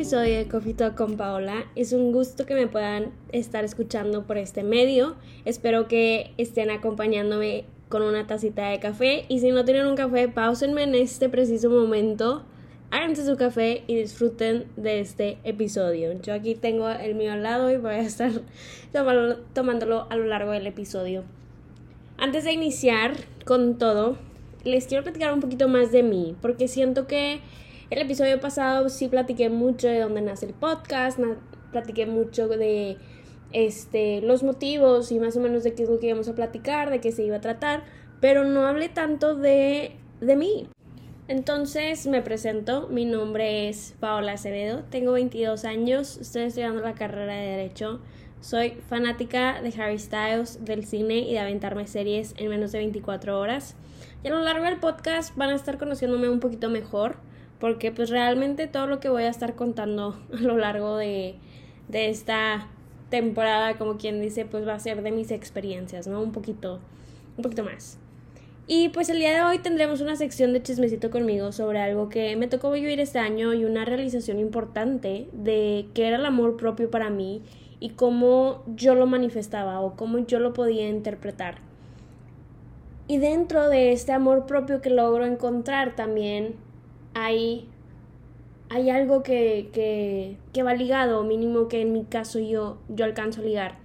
episodio de Coffee Talk con Paola. Es un gusto que me puedan estar escuchando por este medio. Espero que estén acompañándome con una tacita de café y si no tienen un café, pausenme en este preciso momento, háganse su café y disfruten de este episodio. Yo aquí tengo el mío al lado y voy a estar tomándolo a lo largo del episodio. Antes de iniciar con todo, les quiero platicar un poquito más de mí, porque siento que el episodio pasado sí platiqué mucho de dónde nace el podcast, platiqué mucho de este, los motivos y más o menos de qué es lo que íbamos a platicar, de qué se iba a tratar, pero no hablé tanto de, de mí. Entonces me presento, mi nombre es Paola Acevedo, tengo 22 años, estoy estudiando la carrera de Derecho, soy fanática de Harry Styles, del cine y de aventarme series en menos de 24 horas. Y a lo largo del podcast van a estar conociéndome un poquito mejor, porque pues realmente todo lo que voy a estar contando a lo largo de, de esta temporada, como quien dice, pues va a ser de mis experiencias, ¿no? Un poquito, un poquito más. Y pues el día de hoy tendremos una sección de chismecito conmigo sobre algo que me tocó vivir este año y una realización importante de qué era el amor propio para mí y cómo yo lo manifestaba o cómo yo lo podía interpretar. Y dentro de este amor propio que logro encontrar también hay hay algo que, que, que va ligado, mínimo que en mi caso yo, yo alcanzo a ligar.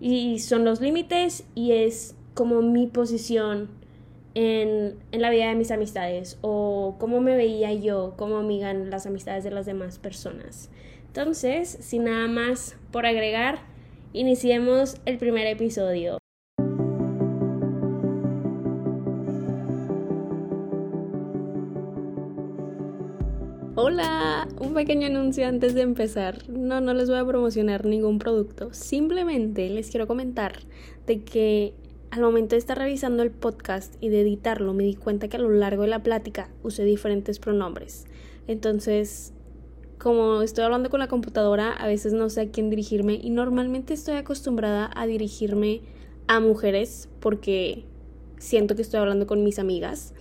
Y son los límites y es como mi posición en, en, la vida de mis amistades o cómo me veía yo como amiga en las amistades de las demás personas. Entonces, sin nada más por agregar, iniciemos el primer episodio. Hola, un pequeño anuncio antes de empezar. No, no les voy a promocionar ningún producto. Simplemente les quiero comentar de que al momento de estar revisando el podcast y de editarlo me di cuenta que a lo largo de la plática usé diferentes pronombres. Entonces, como estoy hablando con la computadora, a veces no sé a quién dirigirme y normalmente estoy acostumbrada a dirigirme a mujeres porque siento que estoy hablando con mis amigas,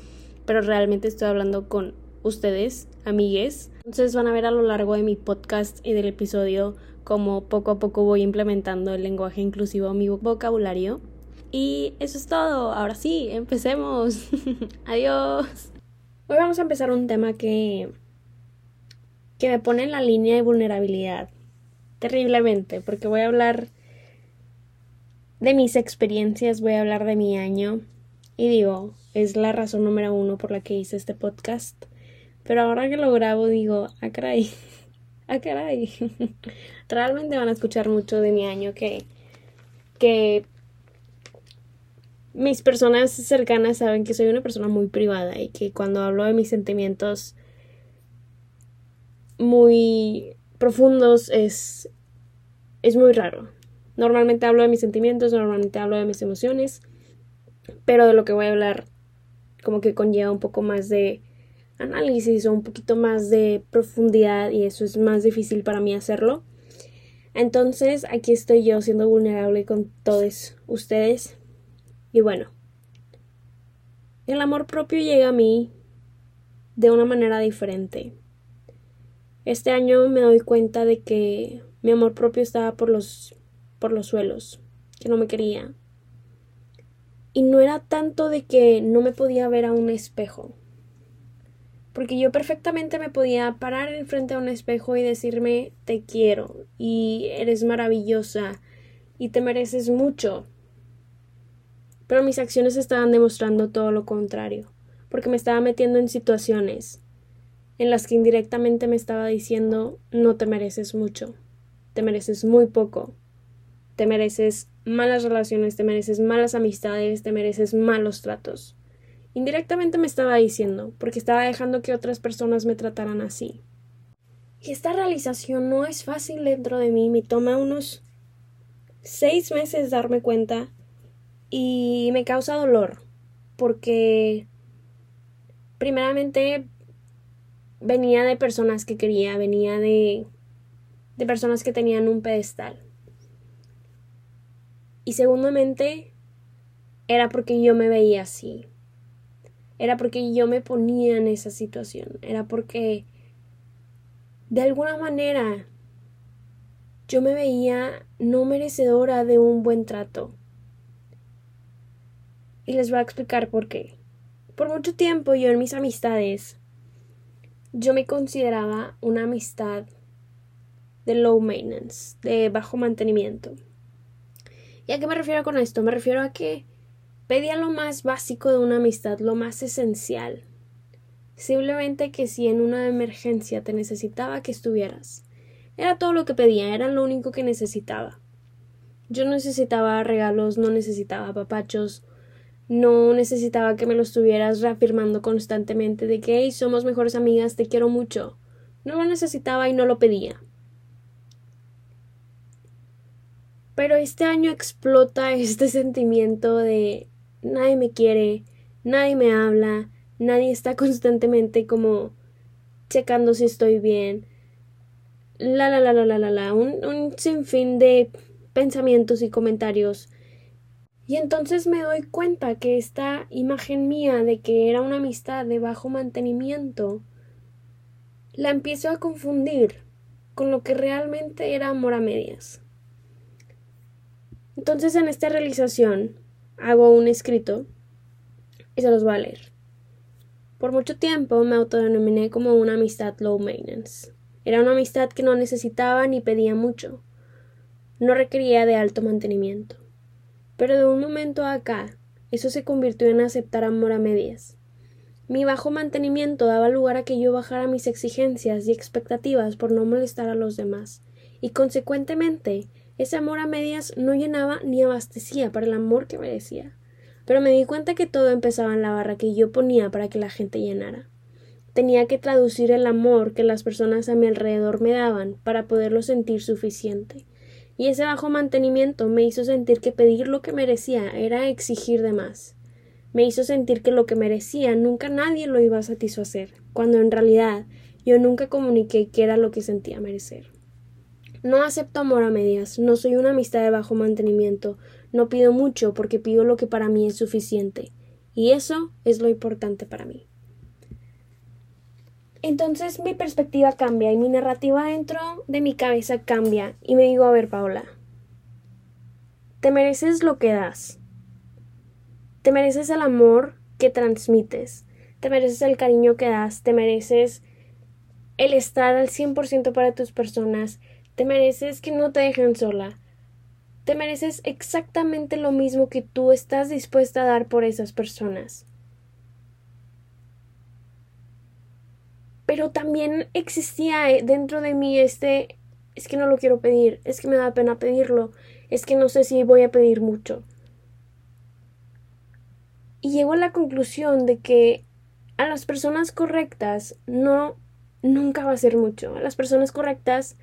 pero realmente estoy hablando con ustedes, amigues. Entonces van a ver a lo largo de mi podcast y del episodio cómo poco a poco voy implementando el lenguaje inclusivo a mi vocabulario. Y eso es todo. Ahora sí, empecemos. Adiós. Hoy vamos a empezar un tema que que me pone en la línea de vulnerabilidad terriblemente, porque voy a hablar de mis experiencias, voy a hablar de mi año y digo, es la razón número uno por la que hice este podcast. Pero ahora que lo grabo digo, ah caray, ah caray. Realmente van a escuchar mucho de mi año que, que mis personas cercanas saben que soy una persona muy privada y que cuando hablo de mis sentimientos muy profundos es, es muy raro. Normalmente hablo de mis sentimientos, normalmente hablo de mis emociones, pero de lo que voy a hablar como que conlleva un poco más de análisis o un poquito más de profundidad y eso es más difícil para mí hacerlo. Entonces aquí estoy yo siendo vulnerable con todos ustedes. Y bueno, el amor propio llega a mí de una manera diferente. Este año me doy cuenta de que mi amor propio estaba por los por los suelos, que no me quería. Y no era tanto de que no me podía ver a un espejo, porque yo perfectamente me podía parar enfrente a un espejo y decirme te quiero y eres maravillosa y te mereces mucho. Pero mis acciones estaban demostrando todo lo contrario, porque me estaba metiendo en situaciones en las que indirectamente me estaba diciendo no te mereces mucho, te mereces muy poco, te mereces malas relaciones, te mereces malas amistades, te mereces malos tratos. Indirectamente me estaba diciendo, porque estaba dejando que otras personas me trataran así. Y esta realización no es fácil dentro de mí, me toma unos seis meses darme cuenta y me causa dolor, porque primeramente venía de personas que quería, venía de, de personas que tenían un pedestal. Y segundamente era porque yo me veía así, era porque yo me ponía en esa situación, era porque de alguna manera yo me veía no merecedora de un buen trato. Y les voy a explicar por qué. Por mucho tiempo yo en mis amistades, yo me consideraba una amistad de low maintenance, de bajo mantenimiento. ¿Y a qué me refiero con esto? Me refiero a que pedía lo más básico de una amistad, lo más esencial. Simplemente que si en una emergencia te necesitaba que estuvieras. Era todo lo que pedía, era lo único que necesitaba. Yo necesitaba regalos, no necesitaba papachos, no necesitaba que me lo estuvieras reafirmando constantemente de que somos mejores amigas, te quiero mucho. No lo necesitaba y no lo pedía. Pero este año explota este sentimiento de nadie me quiere, nadie me habla, nadie está constantemente como checando si estoy bien. La la la la la la la, un, un sinfín de pensamientos y comentarios. Y entonces me doy cuenta que esta imagen mía de que era una amistad de bajo mantenimiento la empiezo a confundir con lo que realmente era amor a medias. Entonces en esta realización hago un escrito y se los voy a leer. Por mucho tiempo me autodenominé como una amistad low maintenance. Era una amistad que no necesitaba ni pedía mucho. No requería de alto mantenimiento. Pero de un momento acá, eso se convirtió en aceptar amor a medias. Mi bajo mantenimiento daba lugar a que yo bajara mis exigencias y expectativas por no molestar a los demás, y consecuentemente ese amor a medias no llenaba ni abastecía para el amor que merecía. Pero me di cuenta que todo empezaba en la barra que yo ponía para que la gente llenara. Tenía que traducir el amor que las personas a mi alrededor me daban para poderlo sentir suficiente. Y ese bajo mantenimiento me hizo sentir que pedir lo que merecía era exigir de más. Me hizo sentir que lo que merecía nunca nadie lo iba a satisfacer, cuando en realidad yo nunca comuniqué qué era lo que sentía merecer. No acepto amor a medias, no soy una amistad de bajo mantenimiento, no pido mucho porque pido lo que para mí es suficiente, y eso es lo importante para mí. Entonces mi perspectiva cambia y mi narrativa dentro de mi cabeza cambia y me digo, a ver, Paola, te mereces lo que das, te mereces el amor que transmites, te mereces el cariño que das, te mereces el estar al 100% para tus personas, te mereces que no te dejen sola. Te mereces exactamente lo mismo que tú estás dispuesta a dar por esas personas. Pero también existía eh, dentro de mí este es que no lo quiero pedir, es que me da pena pedirlo, es que no sé si voy a pedir mucho. Y llego a la conclusión de que a las personas correctas no nunca va a ser mucho. A las personas correctas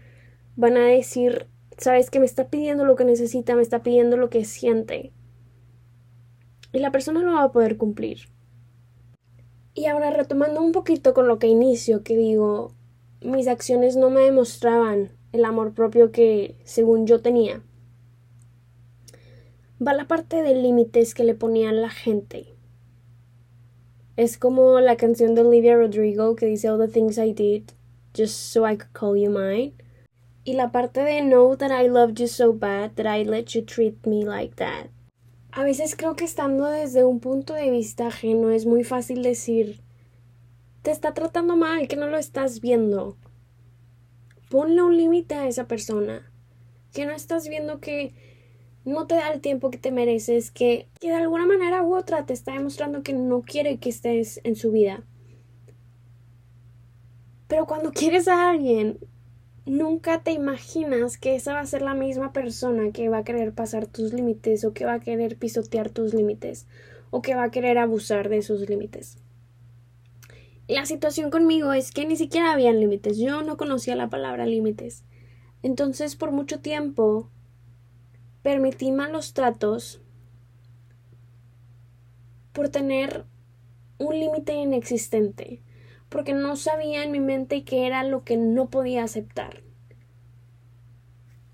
van a decir, sabes que me está pidiendo lo que necesita, me está pidiendo lo que siente. Y la persona no va a poder cumplir. Y ahora retomando un poquito con lo que inicio, que digo, mis acciones no me demostraban el amor propio que según yo tenía. Va la parte de límites que le ponían la gente. Es como la canción de Olivia Rodrigo que dice All the things I did just so I could call you mine. Y la parte de know that I loved you so bad that I let you treat me like that. A veces creo que estando desde un punto de vista ajeno es muy fácil decir te está tratando mal, que no lo estás viendo. Ponle un límite a esa persona. Que no estás viendo que no te da el tiempo que te mereces, que, que de alguna manera u otra te está demostrando que no quiere que estés en su vida. Pero cuando quieres a alguien, nunca te imaginas que esa va a ser la misma persona que va a querer pasar tus límites o que va a querer pisotear tus límites o que va a querer abusar de esos límites. La situación conmigo es que ni siquiera habían límites, yo no conocía la palabra límites. Entonces por mucho tiempo permití malos tratos por tener un límite inexistente porque no sabía en mi mente qué era lo que no podía aceptar.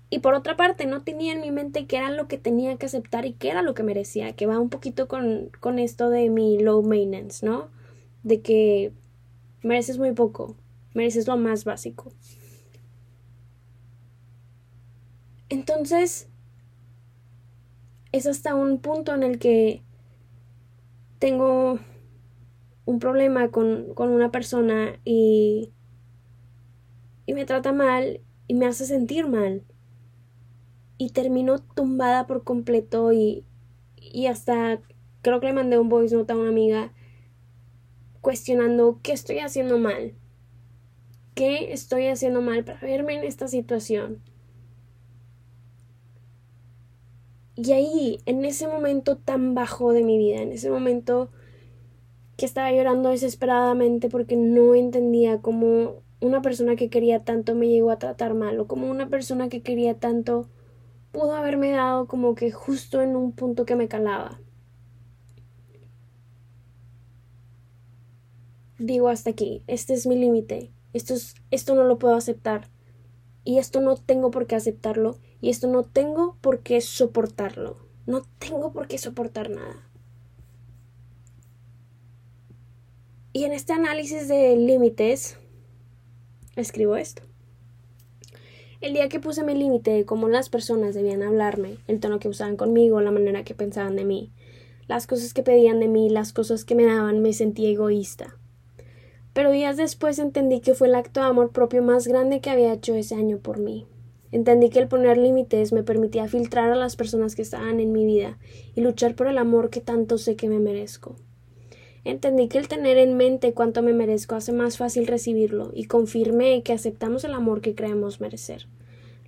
Y por otra parte, no tenía en mi mente qué era lo que tenía que aceptar y qué era lo que merecía, que va un poquito con, con esto de mi low maintenance, ¿no? De que mereces muy poco, mereces lo más básico. Entonces, es hasta un punto en el que tengo un problema con, con una persona y, y me trata mal y me hace sentir mal. Y termino tumbada por completo y, y hasta creo que le mandé un voice note a una amiga cuestionando qué estoy haciendo mal. ¿Qué estoy haciendo mal para verme en esta situación? Y ahí, en ese momento tan bajo de mi vida, en ese momento que estaba llorando desesperadamente porque no entendía cómo una persona que quería tanto me llegó a tratar mal o como una persona que quería tanto pudo haberme dado como que justo en un punto que me calaba. Digo hasta aquí, este es mi límite, esto, esto no lo puedo aceptar y esto no tengo por qué aceptarlo y esto no tengo por qué soportarlo, no tengo por qué soportar nada. Y en este análisis de límites, escribo esto. El día que puse mi límite de cómo las personas debían hablarme, el tono que usaban conmigo, la manera que pensaban de mí, las cosas que pedían de mí, las cosas que me daban, me sentí egoísta. Pero días después entendí que fue el acto de amor propio más grande que había hecho ese año por mí. Entendí que el poner límites me permitía filtrar a las personas que estaban en mi vida y luchar por el amor que tanto sé que me merezco. Entendí que el tener en mente cuánto me merezco hace más fácil recibirlo y confirmé que aceptamos el amor que creemos merecer.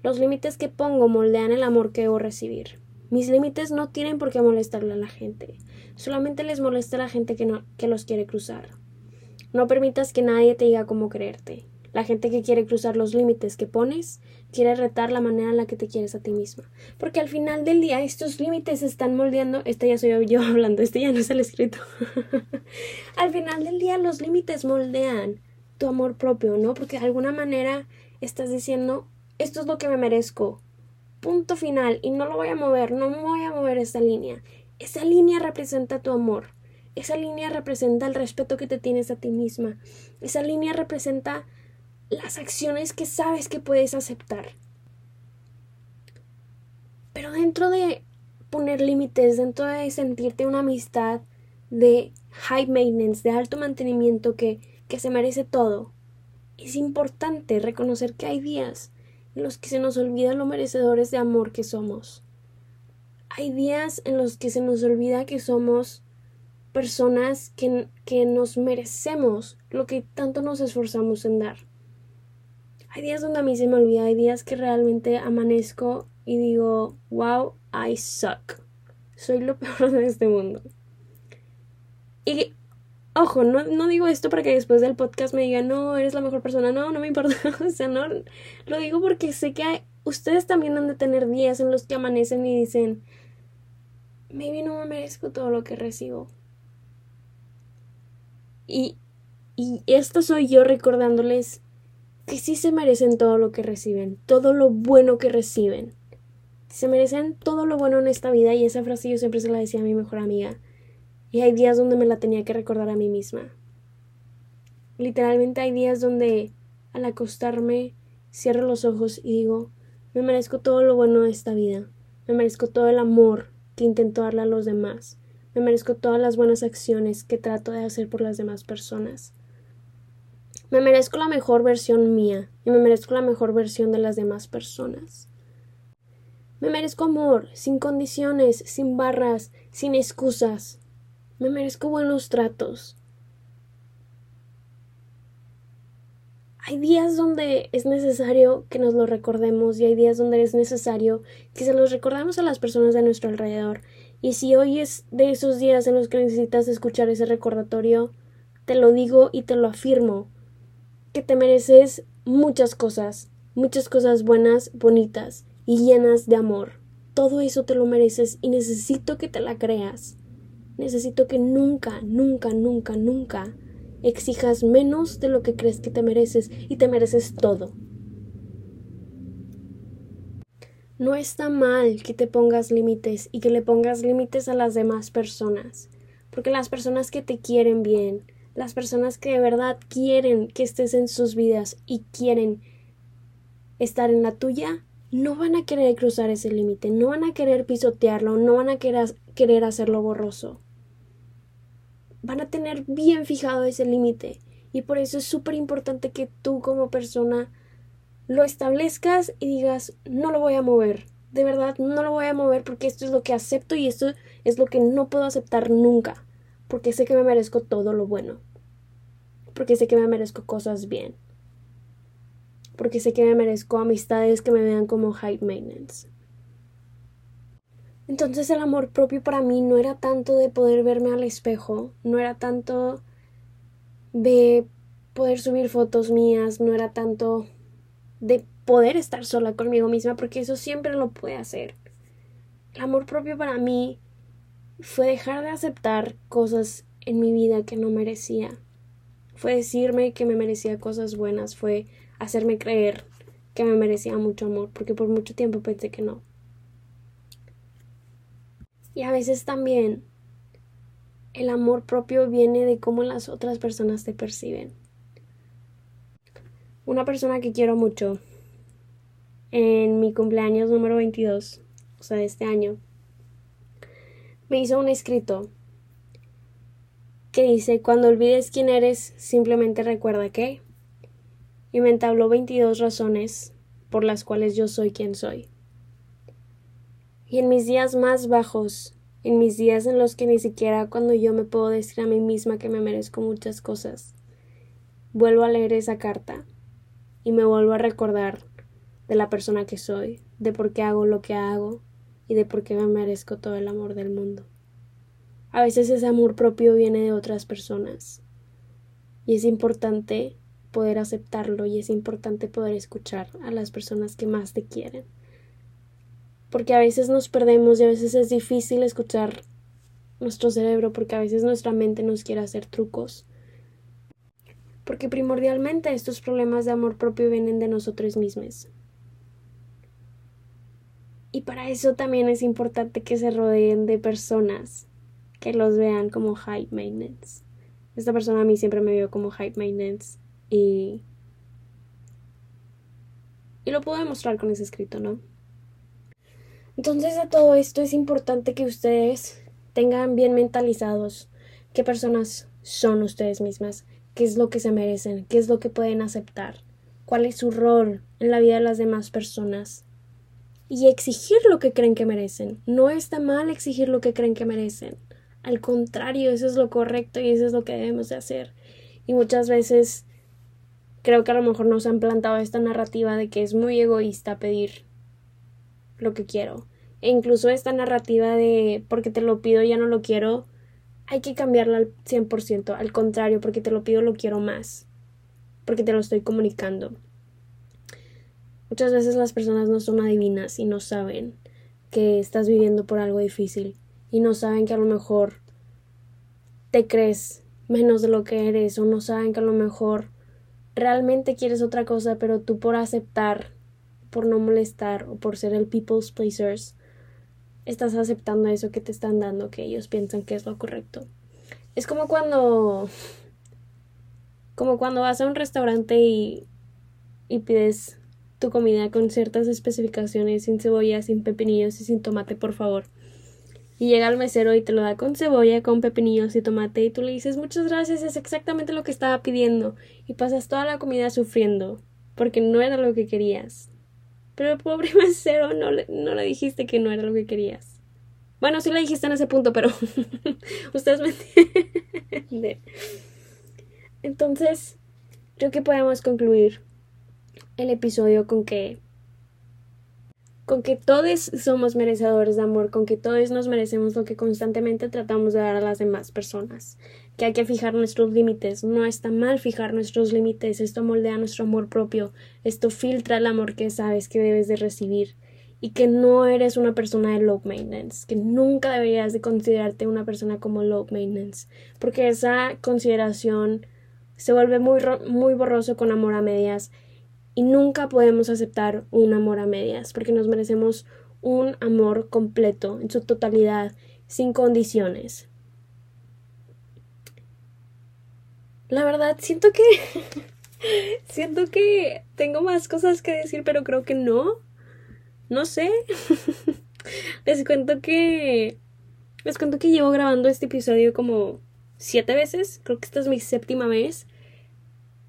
Los límites que pongo moldean el amor que debo recibir. Mis límites no tienen por qué molestarle a la gente, solamente les molesta la gente que, no, que los quiere cruzar. No permitas que nadie te diga cómo creerte. La gente que quiere cruzar los límites que pones quiere retar la manera en la que te quieres a ti misma. Porque al final del día estos límites están moldeando, este ya soy yo hablando, este ya no es el escrito. al final del día los límites moldean tu amor propio, ¿no? Porque de alguna manera estás diciendo, esto es lo que me merezco. Punto final. Y no lo voy a mover, no me voy a mover esta línea. Esa línea representa tu amor. Esa línea representa el respeto que te tienes a ti misma. Esa línea representa las acciones que sabes que puedes aceptar. Pero dentro de poner límites, dentro de sentirte una amistad de high maintenance, de alto mantenimiento que, que se merece todo, es importante reconocer que hay días en los que se nos olvida lo merecedores de amor que somos. Hay días en los que se nos olvida que somos personas que, que nos merecemos lo que tanto nos esforzamos en dar. Hay días donde a mí se me olvida, hay días que realmente amanezco y digo, wow, I suck. Soy lo peor de este mundo. Y, ojo, no, no digo esto para que después del podcast me digan, no, eres la mejor persona. No, no me importa. o sea, no, lo digo porque sé que ustedes también han de tener días en los que amanecen y dicen, maybe no me merezco todo lo que recibo. Y, y esto soy yo recordándoles que sí se merecen todo lo que reciben, todo lo bueno que reciben. Se merecen todo lo bueno en esta vida y esa frase yo siempre se la decía a mi mejor amiga. Y hay días donde me la tenía que recordar a mí misma. Literalmente hay días donde al acostarme cierro los ojos y digo, me merezco todo lo bueno de esta vida, me merezco todo el amor que intento darle a los demás, me merezco todas las buenas acciones que trato de hacer por las demás personas. Me merezco la mejor versión mía y me merezco la mejor versión de las demás personas. Me merezco amor, sin condiciones, sin barras, sin excusas. Me merezco buenos tratos. Hay días donde es necesario que nos lo recordemos y hay días donde es necesario que se los recordemos a las personas de nuestro alrededor. Y si hoy es de esos días en los que necesitas escuchar ese recordatorio, te lo digo y te lo afirmo que te mereces muchas cosas, muchas cosas buenas, bonitas y llenas de amor. Todo eso te lo mereces y necesito que te la creas. Necesito que nunca, nunca, nunca, nunca exijas menos de lo que crees que te mereces y te mereces todo. No está mal que te pongas límites y que le pongas límites a las demás personas, porque las personas que te quieren bien, las personas que de verdad quieren que estés en sus vidas y quieren estar en la tuya, no van a querer cruzar ese límite, no van a querer pisotearlo, no van a querer, querer hacerlo borroso. Van a tener bien fijado ese límite. Y por eso es súper importante que tú como persona lo establezcas y digas, no lo voy a mover. De verdad, no lo voy a mover porque esto es lo que acepto y esto es lo que no puedo aceptar nunca. Porque sé que me merezco todo lo bueno. Porque sé que me merezco cosas bien porque sé que me merezco amistades que me vean como high maintenance. Entonces el amor propio para mí no era tanto de poder verme al espejo, no era tanto de poder subir fotos mías, no era tanto de poder estar sola conmigo misma, porque eso siempre lo puede hacer. El amor propio para mí fue dejar de aceptar cosas en mi vida que no merecía. Fue decirme que me merecía cosas buenas, fue hacerme creer que me merecía mucho amor, porque por mucho tiempo pensé que no. Y a veces también el amor propio viene de cómo las otras personas te perciben. Una persona que quiero mucho en mi cumpleaños número 22, o sea, de este año, me hizo un escrito que dice, cuando olvides quién eres, simplemente recuerda que y me entabló 22 razones por las cuales yo soy quien soy. Y en mis días más bajos, en mis días en los que ni siquiera cuando yo me puedo decir a mí misma que me merezco muchas cosas, vuelvo a leer esa carta y me vuelvo a recordar de la persona que soy, de por qué hago lo que hago y de por qué me merezco todo el amor del mundo. A veces ese amor propio viene de otras personas y es importante poder aceptarlo y es importante poder escuchar a las personas que más te quieren. Porque a veces nos perdemos y a veces es difícil escuchar nuestro cerebro porque a veces nuestra mente nos quiere hacer trucos. Porque primordialmente estos problemas de amor propio vienen de nosotros mismos. Y para eso también es importante que se rodeen de personas que los vean como high maintenance. Esta persona a mí siempre me vio como high maintenance y, y lo puedo demostrar con ese escrito, ¿no? Entonces a todo esto es importante que ustedes tengan bien mentalizados qué personas son ustedes mismas, qué es lo que se merecen, qué es lo que pueden aceptar, cuál es su rol en la vida de las demás personas y exigir lo que creen que merecen. No está mal exigir lo que creen que merecen. Al contrario, eso es lo correcto y eso es lo que debemos de hacer. Y muchas veces creo que a lo mejor nos han plantado esta narrativa de que es muy egoísta pedir lo que quiero. E incluso esta narrativa de porque te lo pido ya no lo quiero, hay que cambiarla al 100%. Al contrario, porque te lo pido lo quiero más. Porque te lo estoy comunicando. Muchas veces las personas no son adivinas y no saben que estás viviendo por algo difícil y no saben que a lo mejor te crees menos de lo que eres o no saben que a lo mejor realmente quieres otra cosa, pero tú por aceptar, por no molestar o por ser el people's pleasers, estás aceptando eso que te están dando, que ellos piensan que es lo correcto. Es como cuando como cuando vas a un restaurante y, y pides tu comida con ciertas especificaciones, sin cebolla, sin pepinillos y sin tomate, por favor y llega el mesero y te lo da con cebolla, con pepinillos y tomate y tú le dices muchas gracias, es exactamente lo que estaba pidiendo y pasas toda la comida sufriendo porque no era lo que querías. Pero el pobre mesero no le, no le dijiste que no era lo que querías. Bueno, sí le dijiste en ese punto, pero ustedes me entienden. Entonces, creo que podemos concluir el episodio con que con que todos somos merecedores de amor, con que todos nos merecemos lo que constantemente tratamos de dar a las demás personas, que hay que fijar nuestros límites, no está mal fijar nuestros límites, esto moldea nuestro amor propio, esto filtra el amor que sabes que debes de recibir. Y que no eres una persona de low maintenance, que nunca deberías de considerarte una persona como low maintenance, porque esa consideración se vuelve muy, muy borroso con amor a medias y nunca podemos aceptar un amor a medias, porque nos merecemos un amor completo, en su totalidad, sin condiciones. La verdad, siento que... siento que tengo más cosas que decir, pero creo que no. no sé. les cuento que... Les cuento que llevo grabando este episodio como siete veces. Creo que esta es mi séptima vez.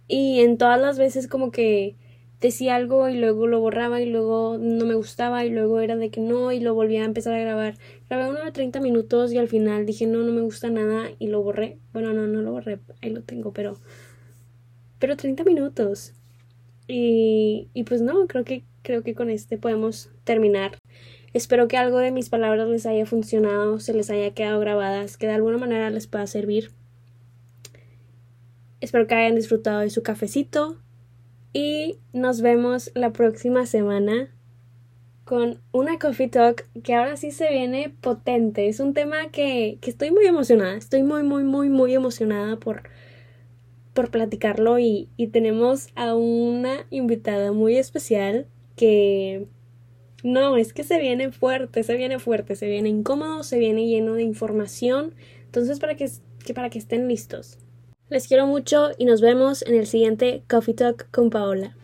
Y en todas las veces como que decía algo y luego lo borraba y luego no me gustaba y luego era de que no y lo volvía a empezar a grabar. Grabé uno de 30 minutos y al final dije no, no me gusta nada y lo borré. Bueno, no, no lo borré, ahí lo tengo, pero... Pero 30 minutos. Y, y pues no, creo que, creo que con este podemos terminar. Espero que algo de mis palabras les haya funcionado, se les haya quedado grabadas, que de alguna manera les pueda servir. Espero que hayan disfrutado de su cafecito y nos vemos la próxima semana con una Coffee Talk que ahora sí se viene potente. Es un tema que, que estoy muy emocionada, estoy muy, muy, muy, muy emocionada por, por platicarlo y, y tenemos a una invitada muy especial que no, es que se viene fuerte, se viene fuerte, se viene incómodo, se viene lleno de información. Entonces, para que, que, para que estén listos. Les quiero mucho y nos vemos en el siguiente Coffee Talk con Paola.